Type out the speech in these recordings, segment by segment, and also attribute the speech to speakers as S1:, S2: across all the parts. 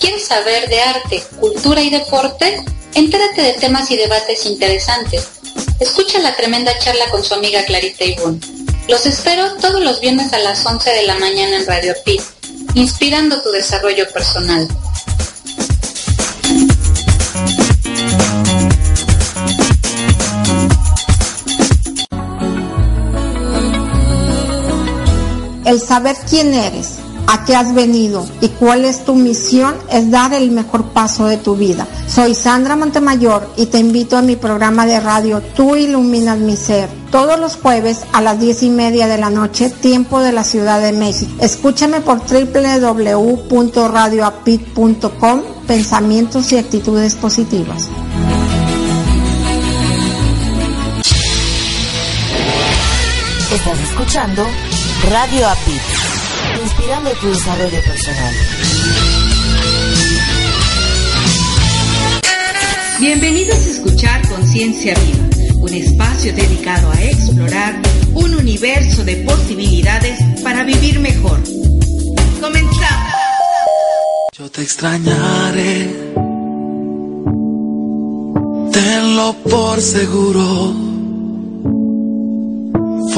S1: ¿Quieres saber de arte, cultura y deporte? Entérate de temas y debates interesantes. Escucha la tremenda charla con su amiga Clarita Ibún. Los espero todos los viernes a las 11 de la mañana en Radio Pit, inspirando tu desarrollo personal.
S2: El saber quién eres, a qué has venido y cuál es tu misión es dar el mejor paso de tu vida. Soy Sandra Montemayor y te invito a mi programa de radio Tú iluminas mi ser. Todos los jueves a las diez y media de la noche, tiempo de la Ciudad de México. Escúchame por www.radioapit.com, pensamientos y actitudes positivas.
S3: Estás escuchando Radio APIT, inspirando tu desarrollo personal.
S4: Bienvenidos a escuchar Conciencia Viva, un espacio dedicado a explorar un universo de posibilidades para vivir mejor. Comenzamos.
S5: Yo te extrañaré, tenlo por seguro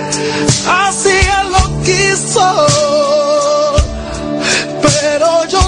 S5: Así él lo quiso, pero yo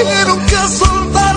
S5: y nunca soltarte.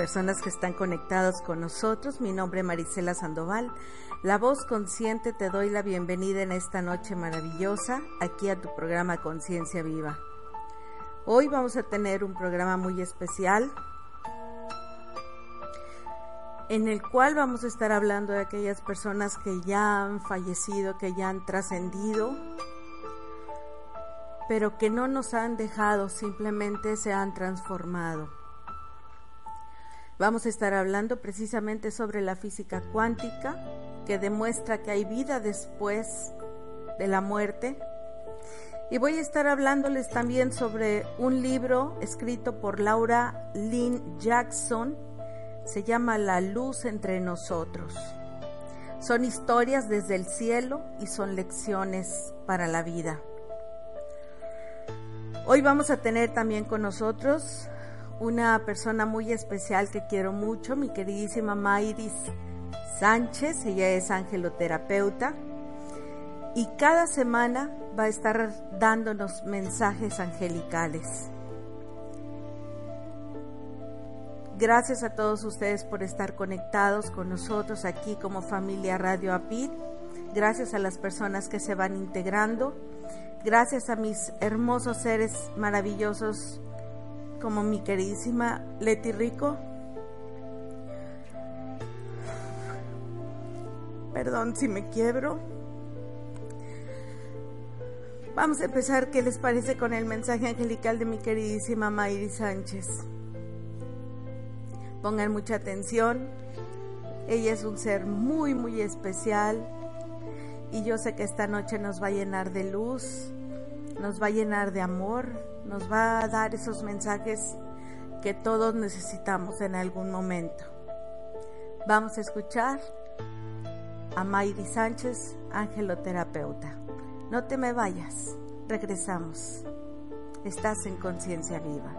S6: Personas que están conectados con nosotros. Mi nombre es Marisela Sandoval. La voz consciente te doy la bienvenida en esta noche maravillosa aquí a tu programa Conciencia Viva. Hoy vamos a tener un programa muy especial en el cual vamos a estar hablando de aquellas personas que ya han fallecido, que ya han trascendido, pero que no nos han dejado, simplemente se han transformado. Vamos a estar hablando precisamente sobre la física cuántica, que demuestra que hay vida después de la muerte. Y voy a estar hablándoles también sobre un libro escrito por Laura Lynn Jackson, se llama La luz entre nosotros. Son historias desde el cielo y son lecciones para la vida. Hoy vamos a tener también con nosotros una persona muy especial que quiero mucho, mi queridísima Mayris Sánchez, ella es angeloterapeuta y cada semana va a estar dándonos mensajes angelicales. Gracias a todos ustedes por estar conectados con nosotros aquí como familia Radio Apid. Gracias a las personas que se van integrando. Gracias a mis hermosos seres maravillosos como mi queridísima Leti Rico. Perdón si me quiebro. Vamos a empezar, ¿qué les parece con el mensaje angelical de mi queridísima Mayri Sánchez? Pongan mucha atención. Ella es un ser muy, muy especial. Y yo sé que esta noche nos va a llenar de luz, nos va a llenar de amor, nos va a dar esos mensajes que todos necesitamos en algún momento. Vamos a escuchar a Mayri Sánchez, angeloterapeuta. No te me vayas, regresamos. Estás en conciencia viva.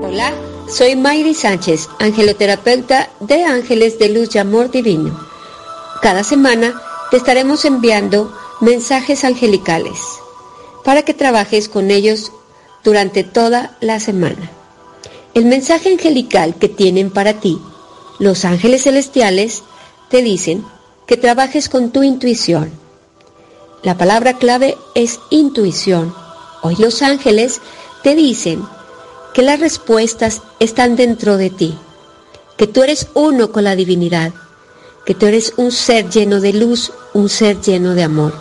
S7: Hola, soy Mayri Sánchez, angeloterapeuta de Ángeles de Luz y Amor Divino. Cada semana te estaremos enviando mensajes angelicales para que trabajes con ellos durante toda la semana. El mensaje angelical que tienen para ti los ángeles celestiales te dicen que trabajes con tu intuición. La palabra clave es intuición. Hoy los ángeles te dicen que las respuestas están dentro de ti, que tú eres uno con la divinidad, que tú eres un ser lleno de luz, un ser lleno de amor,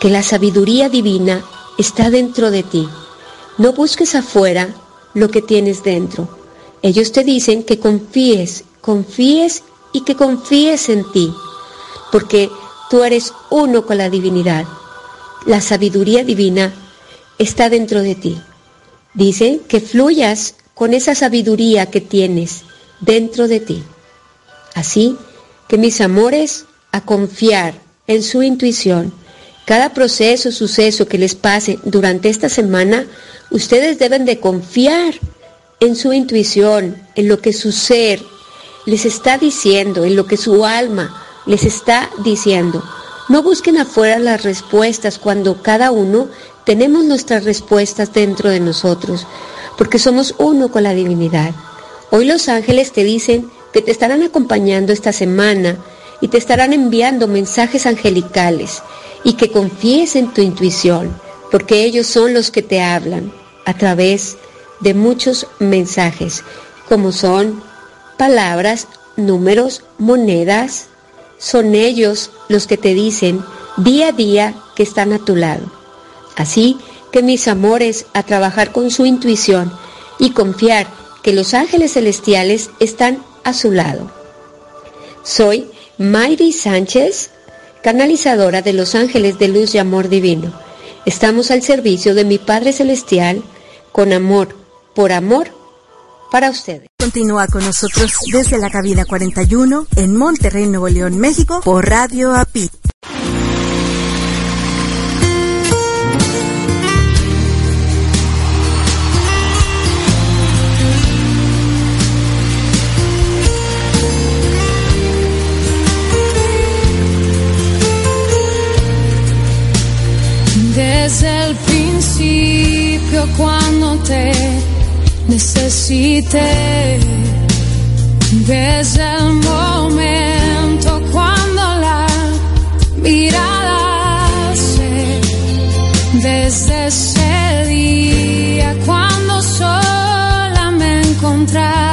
S7: que la sabiduría divina está dentro de ti. No busques afuera lo que tienes dentro. Ellos te dicen que confíes, confíes y que confíes en ti, porque tú eres uno con la divinidad. La sabiduría divina está dentro de ti. Dice que fluyas con esa sabiduría que tienes dentro de ti. Así que mis amores, a confiar en su intuición. Cada proceso, suceso que les pase durante esta semana, ustedes deben de confiar en su intuición, en lo que su ser les está diciendo, en lo que su alma les está diciendo. No busquen afuera las respuestas cuando cada uno tenemos nuestras respuestas dentro de nosotros, porque somos uno con la divinidad. Hoy los ángeles te dicen que te estarán acompañando esta semana y te estarán enviando mensajes angelicales y que confíes en tu intuición, porque ellos son los que te hablan a través de muchos mensajes, como son palabras, números, monedas, son ellos los que te dicen día a día que están a tu lado. Así que mis amores, a trabajar con su intuición y confiar que los ángeles celestiales están a su lado. Soy Mayri Sánchez, canalizadora de los ángeles de luz y amor divino. Estamos al servicio de mi Padre Celestial con amor, por amor, para ustedes.
S6: Continúa con nosotros desde la cabina 41 en Monterrey, Nuevo León, México, por Radio API.
S8: desde el principio cuando te necesité, desde el momento cuando la mirada se, desde ese día cuando sola me
S9: encontré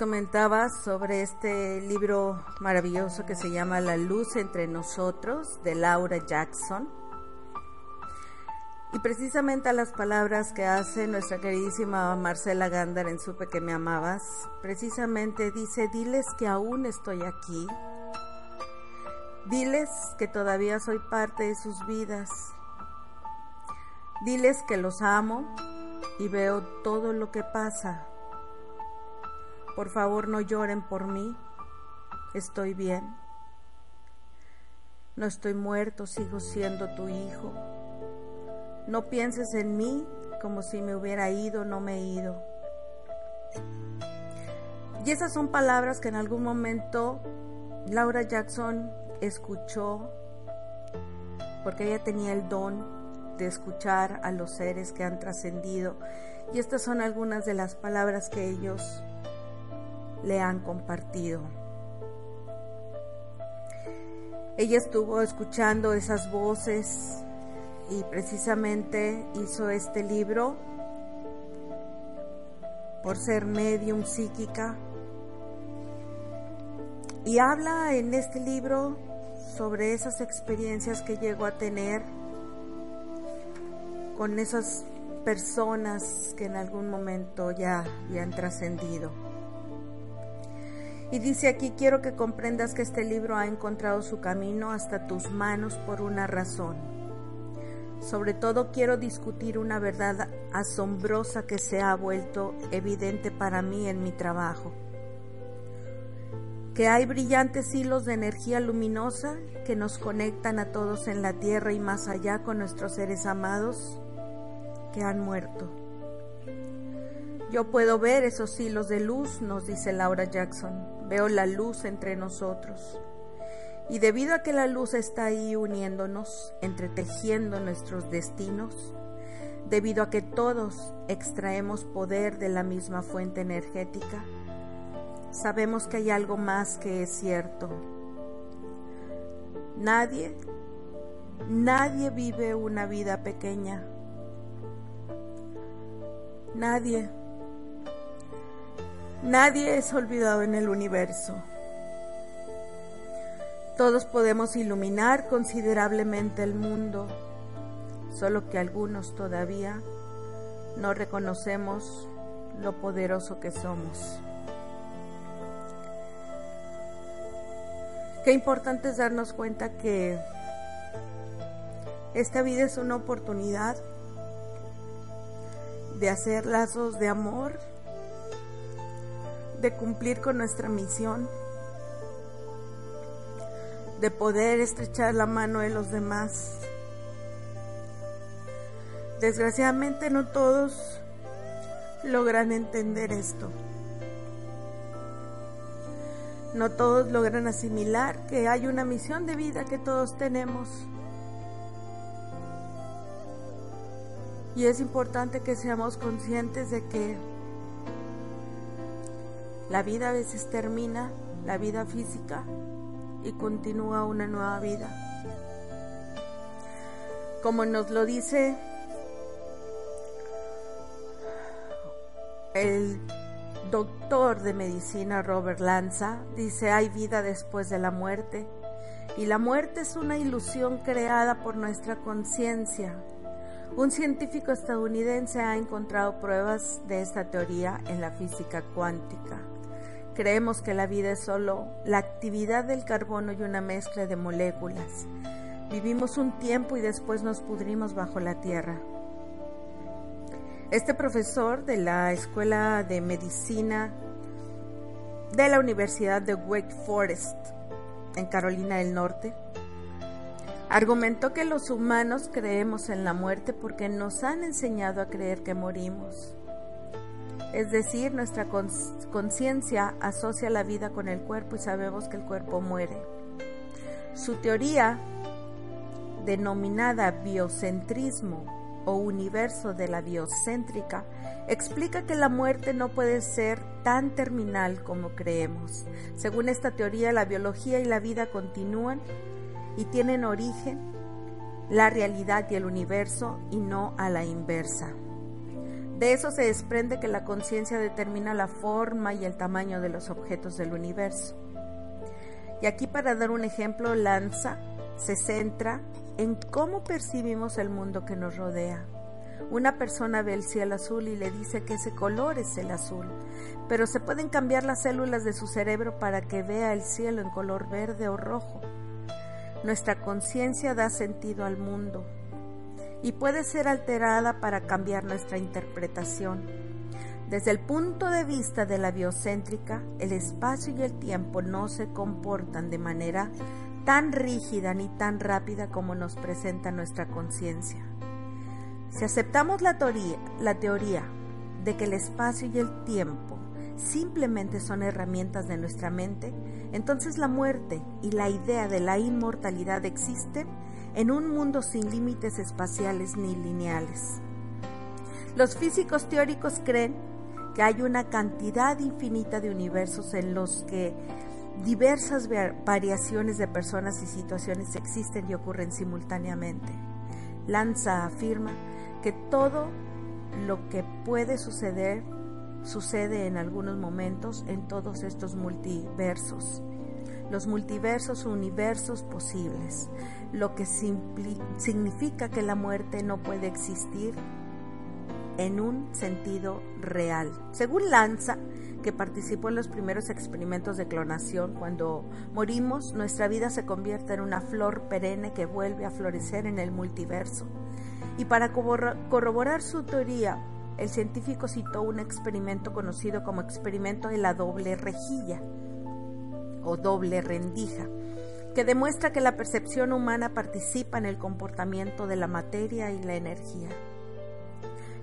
S9: comentaba sobre este libro maravilloso que se llama La luz entre nosotros de Laura Jackson. Y precisamente a las palabras que hace nuestra queridísima Marcela Gándar en Supe que me amabas, precisamente dice, diles que aún estoy aquí, diles que todavía soy parte de sus vidas, diles que los amo y veo todo lo que pasa.
S6: Por favor, no lloren por mí. Estoy bien. No estoy muerto, sigo siendo tu hijo. No pienses en mí como si me hubiera ido, no me he ido. Y esas son palabras que en algún momento Laura Jackson escuchó porque ella tenía el don de escuchar a los seres que han trascendido. Y estas son algunas de las palabras que ellos le han compartido. Ella estuvo escuchando esas voces y precisamente hizo este libro por ser medium psíquica y habla en este libro sobre esas experiencias que llegó a tener con esas personas que en algún momento ya habían trascendido. Y dice aquí, quiero que comprendas que este libro ha encontrado su camino hasta tus manos por una razón. Sobre todo quiero discutir una verdad asombrosa que se ha vuelto evidente para mí en mi trabajo que hay brillantes hilos de energía luminosa que nos conectan a todos en la tierra y más allá con nuestros seres amados que han muerto. Yo puedo ver esos hilos de luz, nos dice Laura Jackson. Veo la luz entre nosotros. Y debido a que la luz está ahí uniéndonos, entretejiendo nuestros destinos, debido a que todos extraemos poder de la misma fuente energética, sabemos que hay algo más que es cierto. Nadie, nadie vive una vida pequeña. Nadie, nadie es olvidado en el universo. Todos podemos iluminar considerablemente el mundo, solo que algunos todavía no reconocemos lo poderoso que somos. Qué importante es darnos cuenta que esta vida es una oportunidad de hacer lazos de amor, de cumplir con nuestra misión, de poder estrechar la mano de los demás. Desgraciadamente no todos logran entender esto. No todos logran asimilar que hay una misión de vida que todos tenemos. Y es importante que seamos conscientes de que la vida a veces termina, la vida física, y continúa una nueva vida. Como nos lo dice el doctor de medicina Robert Lanza dice hay vida después de la muerte y la muerte es una ilusión creada por nuestra conciencia. Un científico estadounidense ha encontrado pruebas de esta teoría en la física cuántica. Creemos que la vida es solo la actividad del carbono y una mezcla de moléculas. Vivimos un tiempo y después nos pudrimos bajo la tierra. Este profesor de la Escuela de Medicina de la Universidad de Wake Forest en Carolina del Norte argumentó que los humanos creemos en la muerte porque nos han enseñado a creer que morimos. Es decir, nuestra conciencia asocia la vida con el cuerpo y sabemos que el cuerpo muere. Su teoría, denominada biocentrismo, o universo de la biocéntrica explica que la muerte no puede ser tan terminal como creemos. Según esta teoría, la biología y la vida continúan y tienen origen la realidad y el universo y no a la inversa. De eso se desprende que la conciencia determina la forma y el tamaño de los objetos del universo. Y aquí para dar un ejemplo, Lanza se centra en cómo percibimos el mundo que nos rodea. Una persona ve el cielo azul y le dice que ese color es el azul, pero se pueden cambiar las células de su cerebro para que vea el cielo en color verde o rojo. Nuestra conciencia da sentido al mundo y puede ser alterada para cambiar nuestra interpretación. Desde el punto de vista de la biocéntrica, el espacio y el tiempo no se comportan de manera tan rígida ni tan rápida como nos presenta nuestra conciencia. Si aceptamos la teoría, de que el espacio y el tiempo simplemente son herramientas de nuestra mente, entonces la muerte y la idea de la inmortalidad existen en un mundo sin límites espaciales ni lineales. Los físicos teóricos creen que hay una cantidad infinita de universos en los que diversas variaciones de personas y situaciones existen y ocurren simultáneamente. Lanza afirma que todo lo que puede suceder sucede en algunos momentos en todos estos multiversos. Los multiversos universos posibles, lo que significa que la muerte no puede existir en un sentido real. Según Lanza, que participó en los primeros experimentos de clonación, cuando morimos, nuestra vida se convierte en una flor perenne que vuelve a florecer en el multiverso. Y para corroborar su teoría, el científico citó un experimento conocido como experimento de la doble rejilla o doble rendija, que demuestra que la percepción humana participa en el comportamiento de la materia y la energía.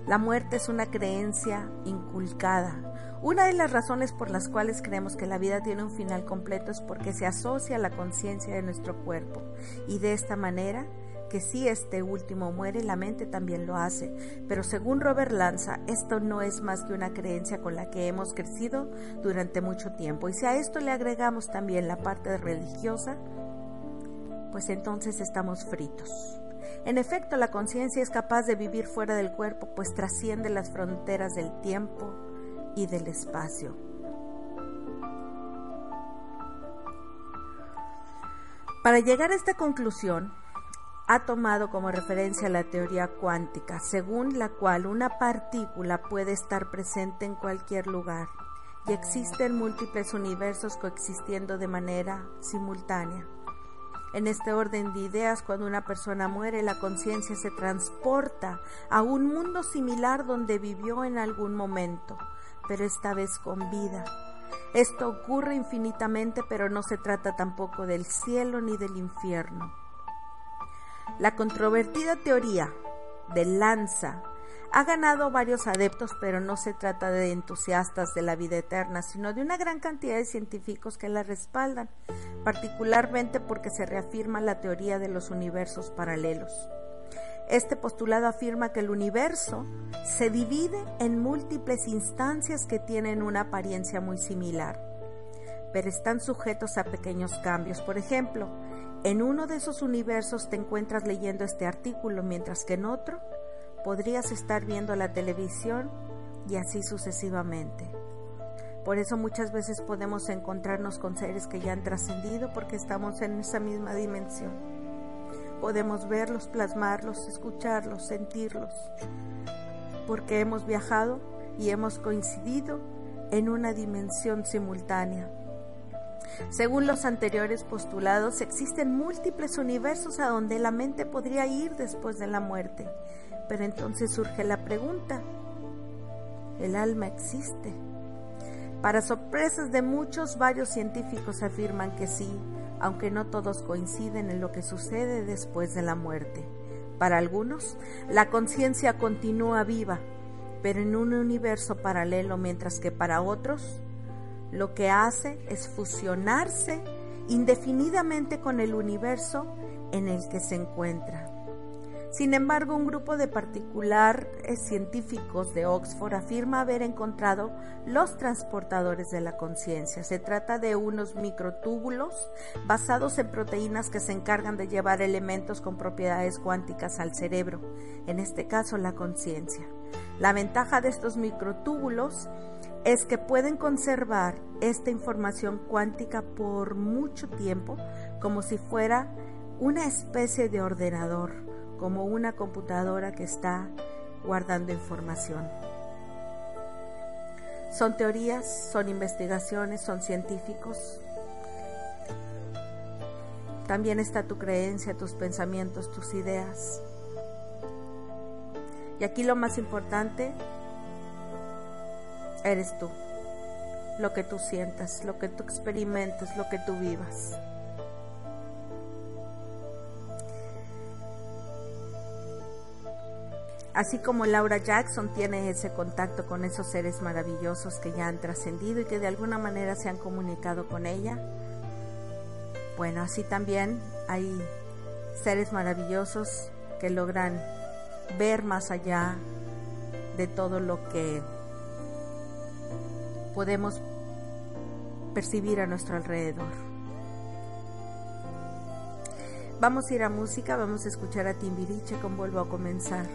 S6: La muerte es una creencia inculcada. Una de las razones por las cuales creemos que la vida tiene un final completo es porque se asocia a la conciencia de nuestro cuerpo y de esta manera que si este último muere, la mente también lo hace. Pero según Robert Lanza, esto no es más que una creencia con la que hemos crecido durante mucho tiempo. Y si a esto le agregamos también la parte religiosa, pues entonces estamos fritos. En efecto, la conciencia es capaz de vivir fuera del cuerpo, pues trasciende las fronteras del tiempo y del espacio. Para llegar a esta conclusión, ha tomado como referencia la teoría cuántica, según la cual una partícula puede estar presente en cualquier lugar y existen múltiples universos coexistiendo de manera simultánea. En este orden de ideas, cuando una persona muere, la conciencia se transporta a un mundo similar donde vivió en algún momento, pero esta vez con vida. Esto ocurre infinitamente, pero no se trata tampoco del cielo ni del infierno. La controvertida teoría de Lanza ha ganado varios adeptos, pero no se trata de entusiastas de la vida eterna, sino de una gran cantidad de científicos que la respaldan, particularmente porque se reafirma la teoría de los universos paralelos. Este postulado afirma que el universo se divide en múltiples instancias que tienen una apariencia muy similar, pero están sujetos a pequeños cambios. Por ejemplo, en uno de esos universos te encuentras leyendo este artículo, mientras que en otro podrías estar viendo la televisión y así sucesivamente. Por eso muchas veces podemos encontrarnos con seres que ya han trascendido porque estamos en esa misma dimensión. Podemos verlos, plasmarlos, escucharlos, sentirlos, porque hemos viajado y hemos coincidido en una dimensión simultánea. Según los anteriores postulados, existen múltiples universos a donde la mente podría ir después de la muerte pero entonces surge la pregunta, ¿el alma existe? Para sorpresas de muchos, varios científicos afirman que sí, aunque no todos coinciden en lo que sucede después de la muerte. Para algunos, la conciencia continúa viva, pero en un universo paralelo, mientras que para otros, lo que hace es fusionarse indefinidamente con el universo en el que se encuentra. Sin embargo, un grupo de particulares científicos de Oxford afirma haber encontrado los transportadores de la conciencia. Se trata de unos microtúbulos basados en proteínas que se encargan de llevar elementos con propiedades cuánticas al cerebro, en este caso la conciencia. La ventaja de estos microtúbulos es que pueden conservar esta información cuántica por mucho tiempo como si fuera una especie de ordenador como una computadora que está guardando información. Son teorías, son investigaciones, son científicos. También está tu creencia, tus pensamientos, tus ideas. Y aquí lo más importante
S10: eres tú. Lo que tú sientas, lo que tú experimentes, lo que tú vivas. Así como Laura Jackson tiene ese contacto con esos seres maravillosos que ya han trascendido y que de alguna manera se han comunicado con ella, bueno, así también hay seres maravillosos que logran ver más allá de todo lo que podemos percibir a nuestro alrededor. Vamos a ir a música, vamos a escuchar a Timbiriche con Vuelvo a comenzar.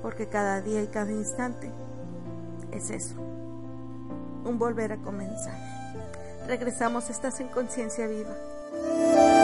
S10: Porque cada día y cada instante es eso, un volver a comenzar. Regresamos, estás en conciencia viva.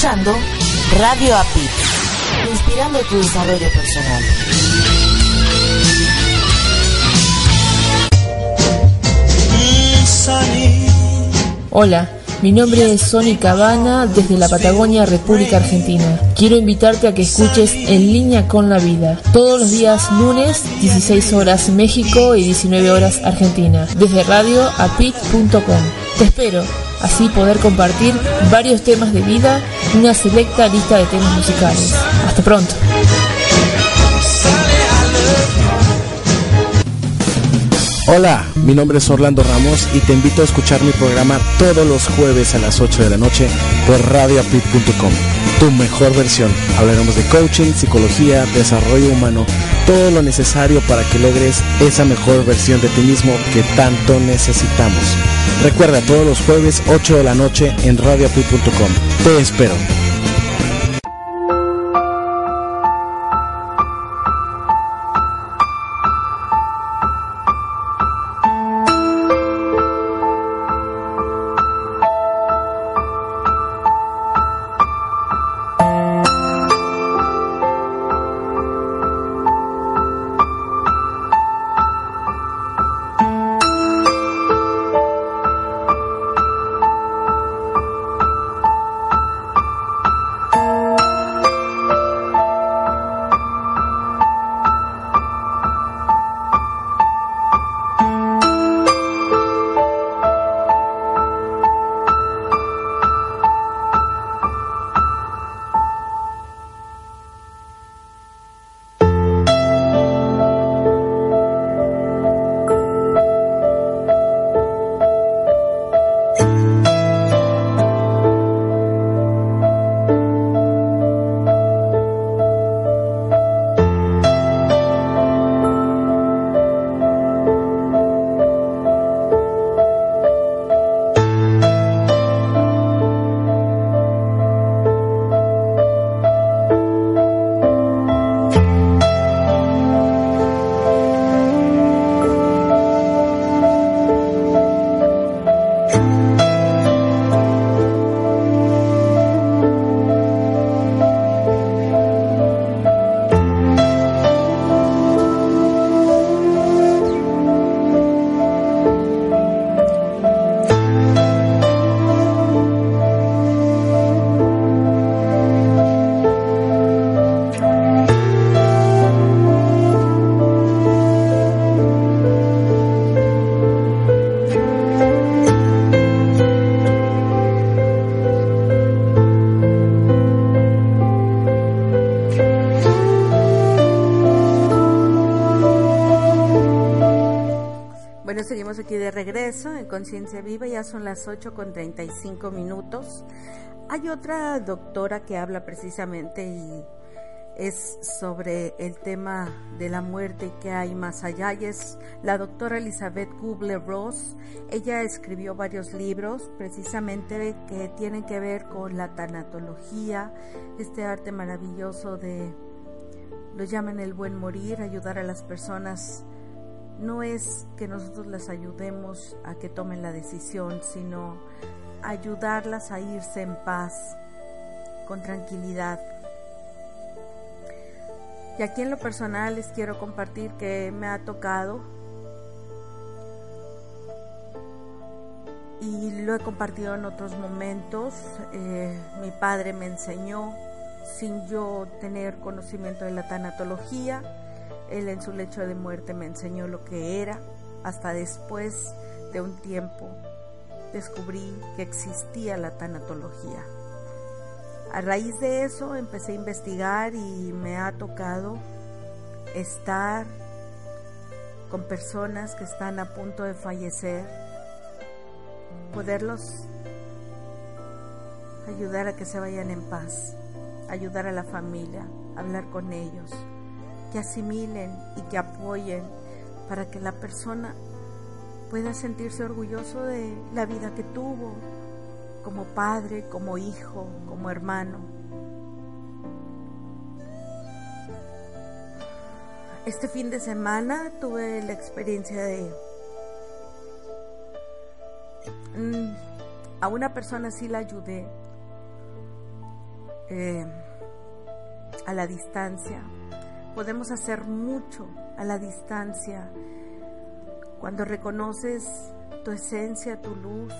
S3: escuchando Radio API, inspirando tu desarrollo personal.
S11: Hola, mi nombre es Sony Cabana desde la Patagonia, República Argentina. Quiero invitarte a que escuches En línea con la vida, todos los días lunes, 16 horas México y 19 horas Argentina, desde radioapit.com. Te espero, así poder compartir varios temas de vida una selecta lista de temas musicales. Hasta pronto.
S12: Hola, mi nombre es Orlando Ramos y te invito a escuchar mi programa todos los jueves a las 8 de la noche por radioapit.com. Tu mejor versión. Hablaremos de coaching, psicología, desarrollo humano, todo lo necesario para que logres esa mejor versión de ti mismo que tanto necesitamos. Recuerda todos los jueves 8 de la noche en radioapit.com. Te espero.
S6: Bueno, seguimos aquí de regreso en Conciencia Viva, ya son las 8 con 35 minutos. Hay otra doctora que habla precisamente y es sobre el tema de la muerte y que hay más allá y es la doctora Elizabeth Kubler-Ross. Ella escribió varios libros precisamente que tienen que ver con la tanatología, este arte maravilloso de, lo llaman el buen morir, ayudar a las personas no es que nosotros las ayudemos a que tomen la decisión, sino ayudarlas a irse en paz, con tranquilidad. Y aquí en lo personal les quiero compartir que me ha tocado y lo he compartido en otros momentos. Eh, mi padre me enseñó sin yo tener conocimiento de la tanatología él en su lecho de muerte me enseñó lo que era. Hasta después de un tiempo descubrí que existía la tanatología. A raíz de eso empecé a investigar y me ha tocado estar con personas que están a punto de fallecer, poderlos ayudar a que se vayan en paz, ayudar a la familia, hablar con ellos, que asimilen y que apoyen para que la persona pueda sentirse orgulloso de la vida que tuvo como padre, como hijo, como hermano. Este fin de semana tuve la experiencia de... Mm, a una persona sí la ayudé eh, a la distancia, podemos hacer mucho a la distancia cuando reconoces tu esencia, tu luz,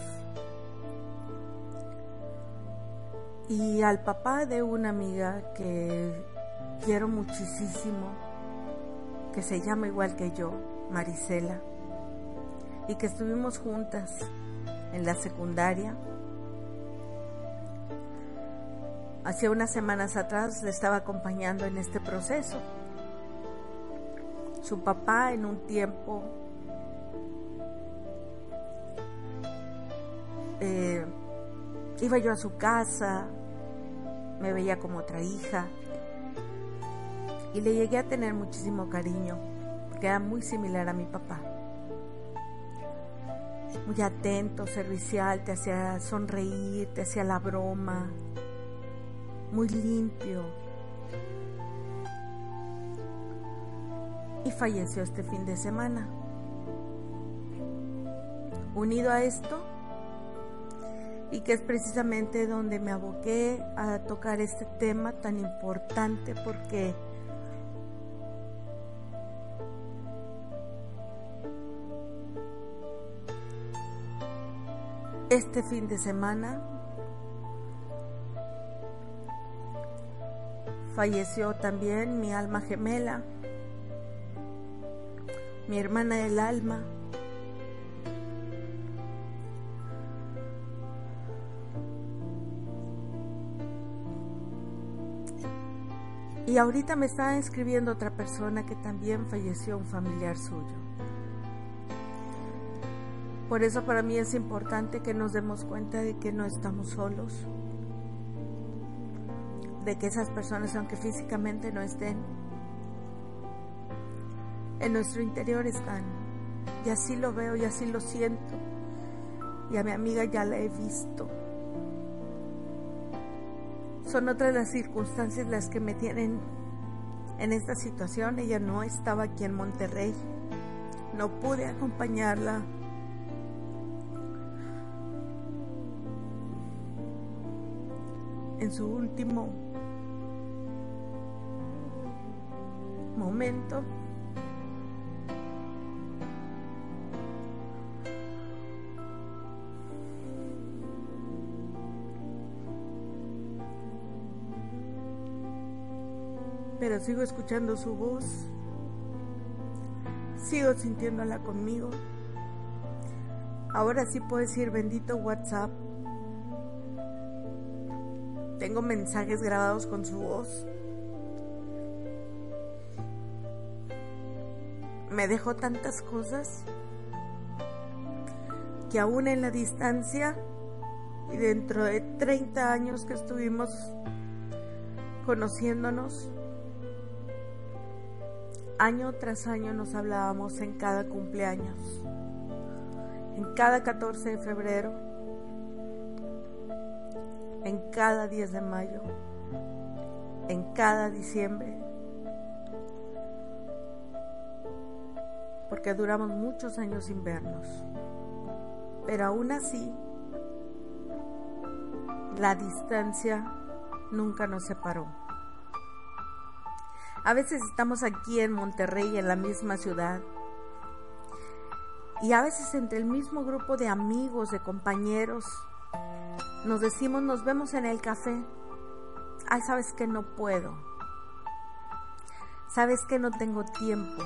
S6: y al papá de una amiga que quiero muchísimo, que se llama igual que yo, Marisela, y que estuvimos juntas en la secundaria. Hace unas semanas atrás le estaba acompañando en este proceso. Su papá en un tiempo eh, iba yo a su casa, me veía como otra hija y le llegué a tener muchísimo cariño porque era muy similar a mi papá. Muy atento, servicial, te hacía sonreír, te hacía la broma, muy limpio. Y falleció este fin de semana. Unido a esto, y que es precisamente donde me aboqué a tocar este tema tan importante porque este fin de semana falleció también mi alma gemela, mi hermana del alma, Y ahorita me está escribiendo otra persona que también falleció un familiar suyo. Por eso para mí es importante que nos demos cuenta de que no estamos solos, de que esas personas, aunque físicamente no estén, en nuestro interior están. Y así lo veo y así lo siento. Y a mi amiga ya la he visto son otras las circunstancias las que me tienen en esta situación. Ella no estaba aquí en Monterrey. No pude acompañarla. En su último momento. Sigo escuchando su voz, sigo sintiéndola conmigo. Ahora sí puedo decir bendito WhatsApp. Tengo mensajes grabados con su voz. Me dejó tantas cosas que aún en la distancia y dentro de 30 años que estuvimos conociéndonos, año tras año nos hablábamos en cada cumpleaños, en cada 14 de febrero, en cada 10 de mayo, en cada diciembre, porque duramos muchos años sin vernos, pero aún así la distancia nunca nos separó. A veces estamos aquí en Monterrey, en la misma ciudad. Y a veces entre el mismo grupo de amigos, de compañeros, nos decimos, nos vemos en el café. Ay, sabes que no puedo. Sabes que no tengo tiempo.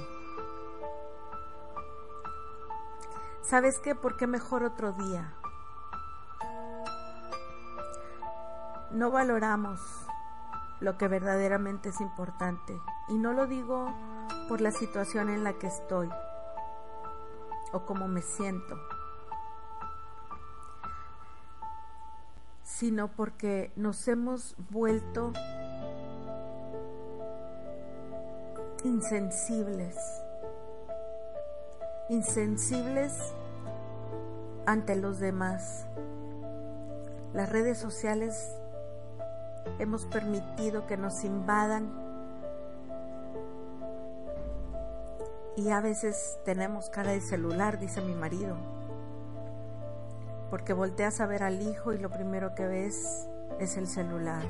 S6: ¿Sabes qué? ¿Por qué mejor otro día? No valoramos lo que verdaderamente es importante. Y no lo digo por la situación en la que estoy o cómo me siento, sino porque nos hemos vuelto insensibles, insensibles ante los demás. Las redes sociales hemos permitido que nos invadan y a veces tenemos cara de celular, dice mi marido, porque volteas a ver al hijo y lo primero que ves es el celular.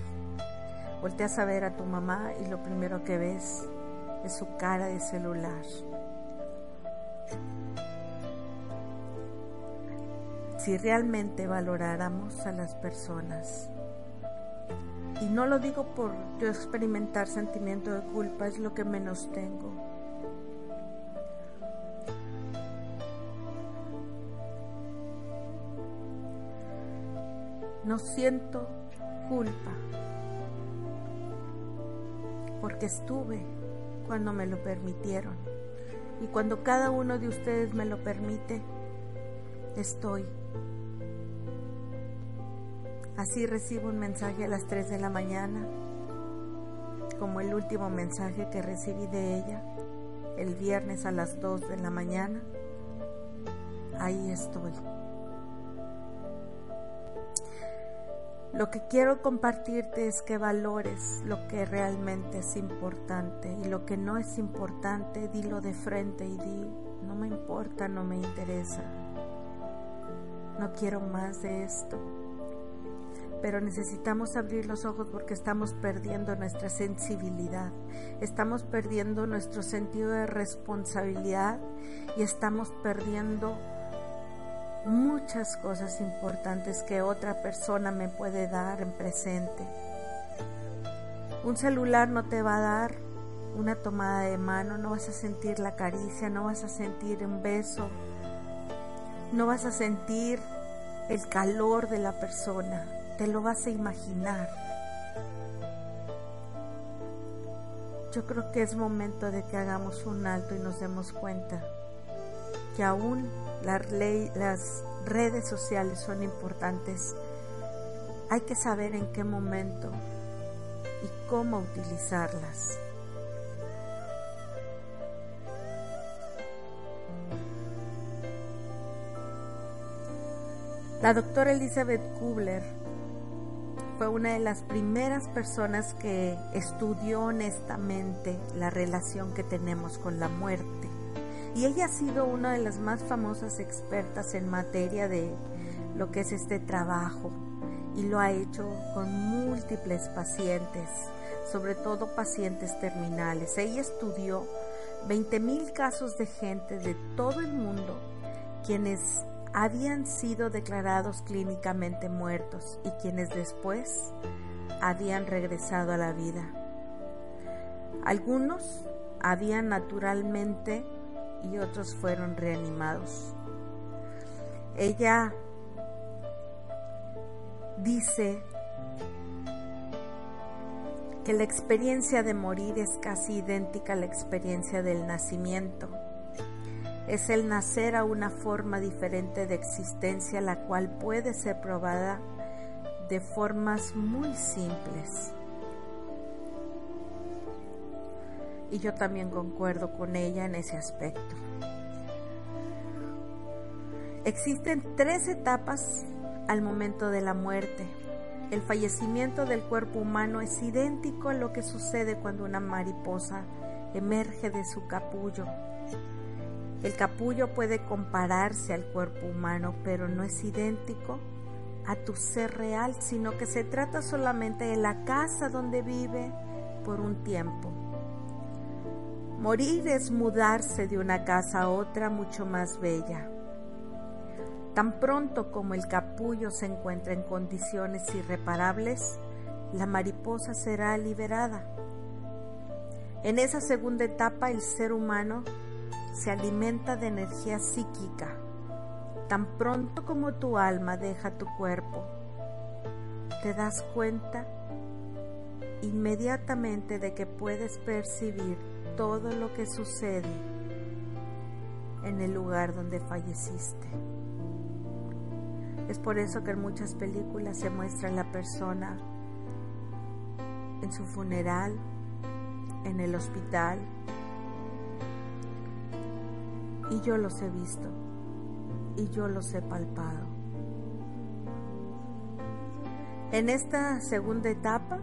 S6: Volteas a ver a tu mamá y lo primero que ves es su cara de celular. Si realmente valoráramos a las personas, Y no lo digo por yo experimentar sentimiento de culpa, es lo que menos tengo. No siento culpa porque estuve cuando me lo permitieron. Y cuando cada uno de ustedes me lo permite, estoy. Así recibo un mensaje a las 3 de la mañana, como el último mensaje que recibí de ella, el viernes a las 2 de la mañana. Ahí estoy. Lo que quiero compartirte es que valores lo que realmente es importante y lo que no es importante, dilo de frente y di, no me importa, no me interesa. No quiero más de esto. Pero necesitamos abrir los ojos porque estamos perdiendo nuestra sensibilidad, estamos perdiendo nuestro sentido de responsabilidad y estamos perdiendo muchas cosas importantes que otra persona me puede dar en presente. Un celular no te va a dar una tomada de mano, no vas a sentir la caricia, no vas a sentir un beso, no vas a sentir el calor de la persona, te lo vas a imaginar. Yo creo que es momento de que hagamos un alto y nos demos cuenta que aún las, redes sociales son importantes, hay que saber en qué momento y cómo utilizarlas. La doctora Elizabeth Kubler una de las primeras personas que estudió honestamente la relación que tenemos con la muerte y ella ha sido una de las más famosas expertas en materia de lo que es este trabajo y lo ha hecho con múltiples pacientes, sobre todo pacientes terminales. Ella estudió 20.000 casos de gente de todo el mundo quienes habían sido declarados clínicamente muertos y quienes después habían regresado a la vida. Algunos habían naturalmente y otros fueron reanimados. Ella dice que la experiencia de morir es casi idéntica a la experiencia del nacimiento. Es el nacer a una forma diferente de existencia la cual puede ser probada de formas muy simples. y yo también concuerdo con ella en ese aspecto. Existen tres etapas al momento de la muerte. El fallecimiento del cuerpo humano es idéntico a lo que sucede cuando una mariposa emerge de su capullo. El capullo puede compararse al cuerpo humano, pero no es idéntico a tu ser real, sino que se trata solamente de la casa donde vive por un tiempo. Morir es mudarse de una casa a otra mucho más bella. Tan pronto como el capullo se encuentra en condiciones irreparables, la mariposa será liberada. En esa segunda etapa el ser humano se alimenta de energía psíquica. Tan pronto como tu alma deja tu cuerpo, te das cuenta inmediatamente de que puedes percibir todo lo que sucede en el lugar donde falleciste. Es por eso que en muchas películas se muestra la persona en su funeral, en el hospital. Y yo los he visto y yo los he palpado. En esta segunda etapa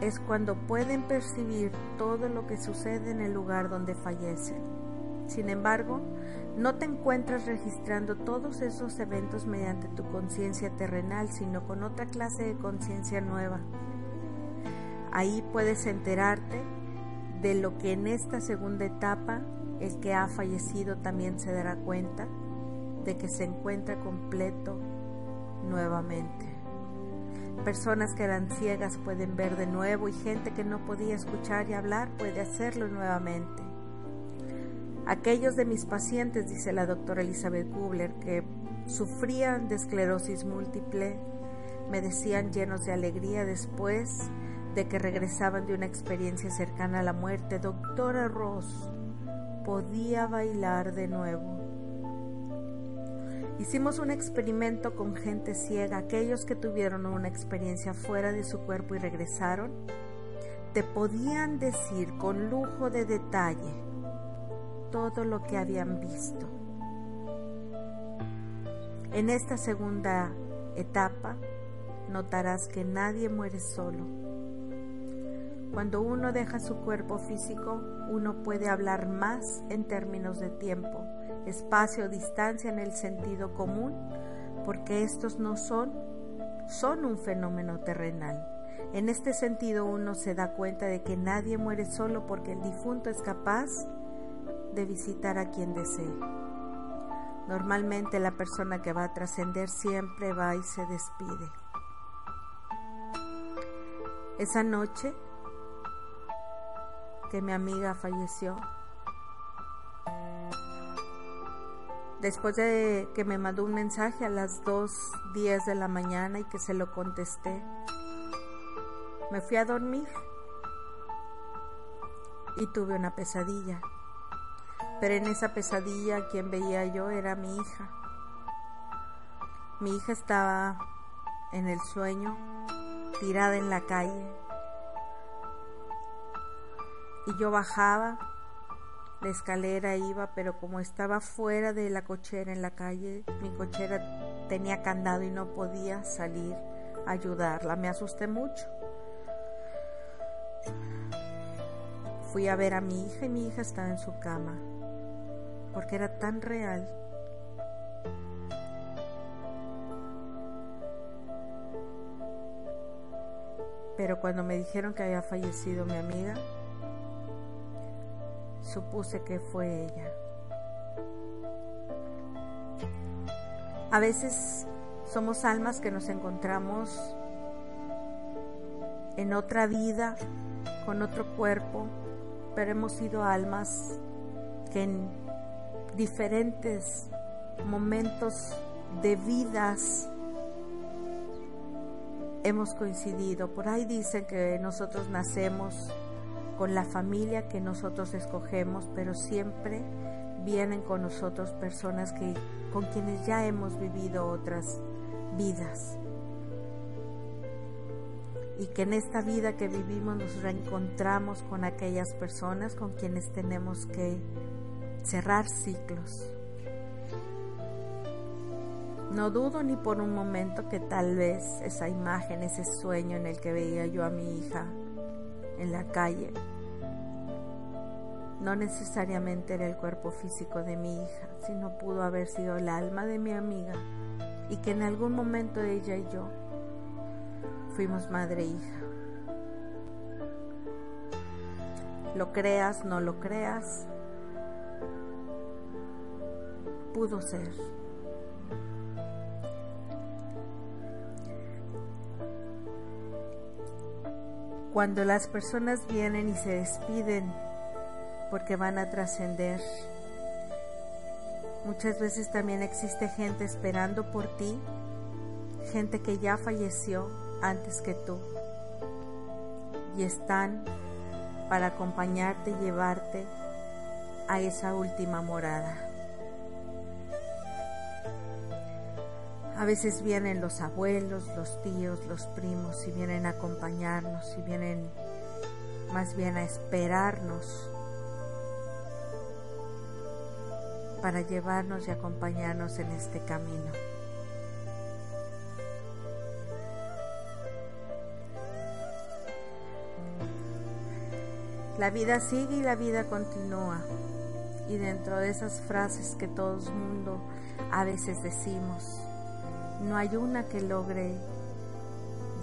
S6: es cuando pueden percibir todo lo que sucede en el lugar donde fallecen. Sin embargo, no te encuentras registrando todos esos eventos mediante tu conciencia terrenal, sino con otra clase de conciencia nueva. Ahí puedes enterarte de lo que en esta segunda etapa el que ha fallecido también se dará cuenta de que se encuentra completo nuevamente. Personas que eran ciegas pueden ver de nuevo y gente que no podía escuchar y hablar puede hacerlo nuevamente. Aquellos de mis pacientes, dice la doctora Elizabeth Kubler, que sufrían de esclerosis múltiple, me decían llenos de alegría después de que regresaban de una experiencia cercana a la muerte, doctora Ross, podía bailar de nuevo. Hicimos un experimento con gente ciega, aquellos que tuvieron una experiencia fuera de su cuerpo y regresaron, te podían decir con lujo de detalle todo lo que habían visto. En esta segunda etapa notarás que nadie muere solo. Cuando uno deja su cuerpo físico, uno puede hablar más en términos de tiempo espacio distancia en el sentido común, porque estos no son, son un fenómeno terrenal. En este sentido uno se da cuenta de que nadie muere solo porque el difunto es capaz de visitar a quien desee. Normalmente la persona que va a trascender siempre va y se despide. Esa noche que mi amiga falleció, Después de que me mandó un mensaje a las 2.10 de la mañana y que se lo contesté, me fui a dormir y tuve una pesadilla. Pero en esa pesadilla quien veía yo era mi hija. Mi hija estaba en el sueño, tirada en la calle. Y yo bajaba la escalera iba, pero como estaba fuera de la cochera en la calle, mi cochera tenía candado y no podía salir a ayudarla. Me asusté mucho. Fui a ver a mi hija y mi hija estaba en su cama, porque era tan real. Pero cuando me dijeron que había fallecido mi amiga, supuse que fue ella. A veces somos almas que nos encontramos en otra vida, con otro cuerpo, pero hemos sido almas que en diferentes momentos de vidas hemos coincidido. Por ahí dicen que nosotros nacemos con la familia que nosotros escogemos, pero siempre vienen con nosotros personas que con quienes ya hemos vivido otras vidas. Y que en esta vida que vivimos nos reencontramos con aquellas personas con quienes tenemos que cerrar ciclos. No dudo ni por un momento que tal vez esa imagen, ese sueño en el que veía yo a mi hija en la calle, no necesariamente era el cuerpo físico de mi hija, sino pudo haber sido el alma de mi amiga y que en algún momento ella y yo fuimos madre e hija. Lo creas, no lo creas, pudo ser. Cuando las personas vienen y se despiden porque van a trascender. Muchas veces también existe gente esperando por ti, gente que ya falleció antes que tú y están para acompañarte y llevarte a esa última morada. A veces vienen los abuelos, los tíos, los primos y vienen a acompañarnos y vienen más bien a esperarnos para llevarnos y acompañarnos en este camino. La vida sigue y la vida continúa. Y dentro de esas frases que todo el mundo a veces decimos, no hay una que logre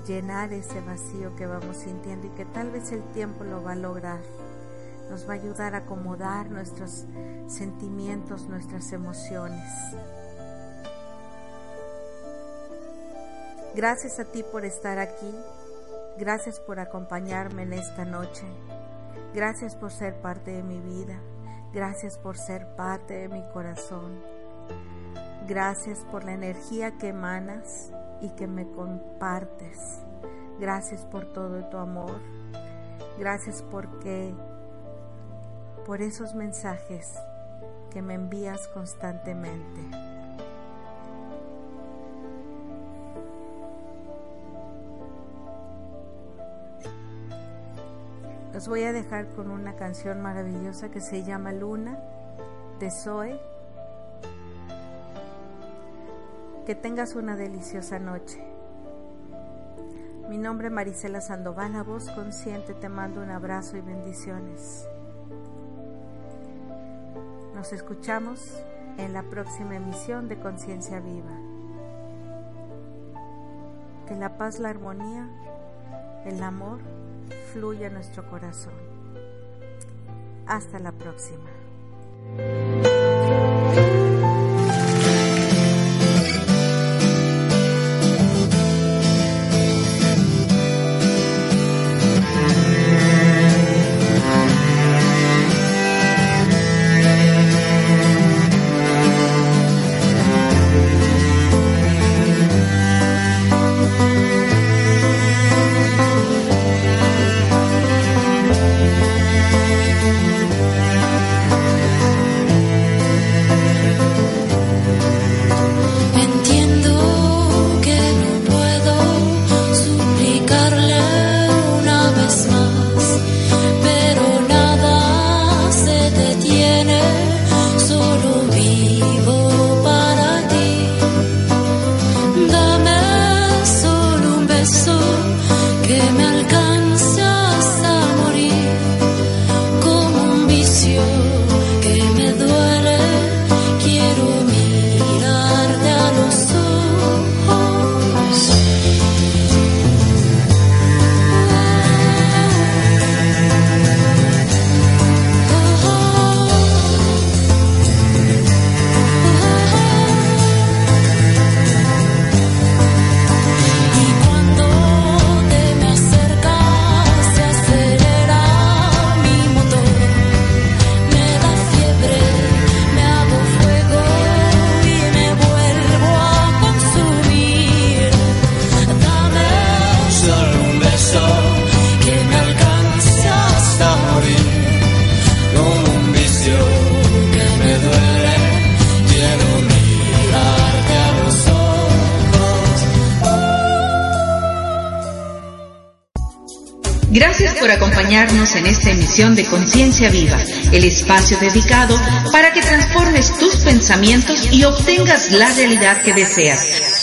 S6: llenar ese vacío que vamos sintiendo y que tal vez el tiempo lo va a lograr nos va a ayudar a acomodar nuestros sentimientos, nuestras emociones.
S10: Gracias a ti por estar aquí. Gracias por acompañarme en esta noche. Gracias por ser parte de mi vida. Gracias por ser parte de mi corazón. Gracias por la energía que emanas y que me compartes. Gracias por todo tu amor. Gracias porque por esos mensajes que me envías constantemente. Los voy a dejar con una canción maravillosa que se llama Luna de Zoe. Que tengas una deliciosa noche. Mi nombre es Marisela Sandoval, a voz consciente te mando un abrazo y bendiciones. Nos escuchamos en la próxima emisión de Conciencia Viva. Que la paz, la armonía, el amor fluya en nuestro corazón. Hasta la próxima.
S4: De Conciencia Viva, el espacio dedicado para que transformes tus pensamientos y obtengas la realidad que deseas.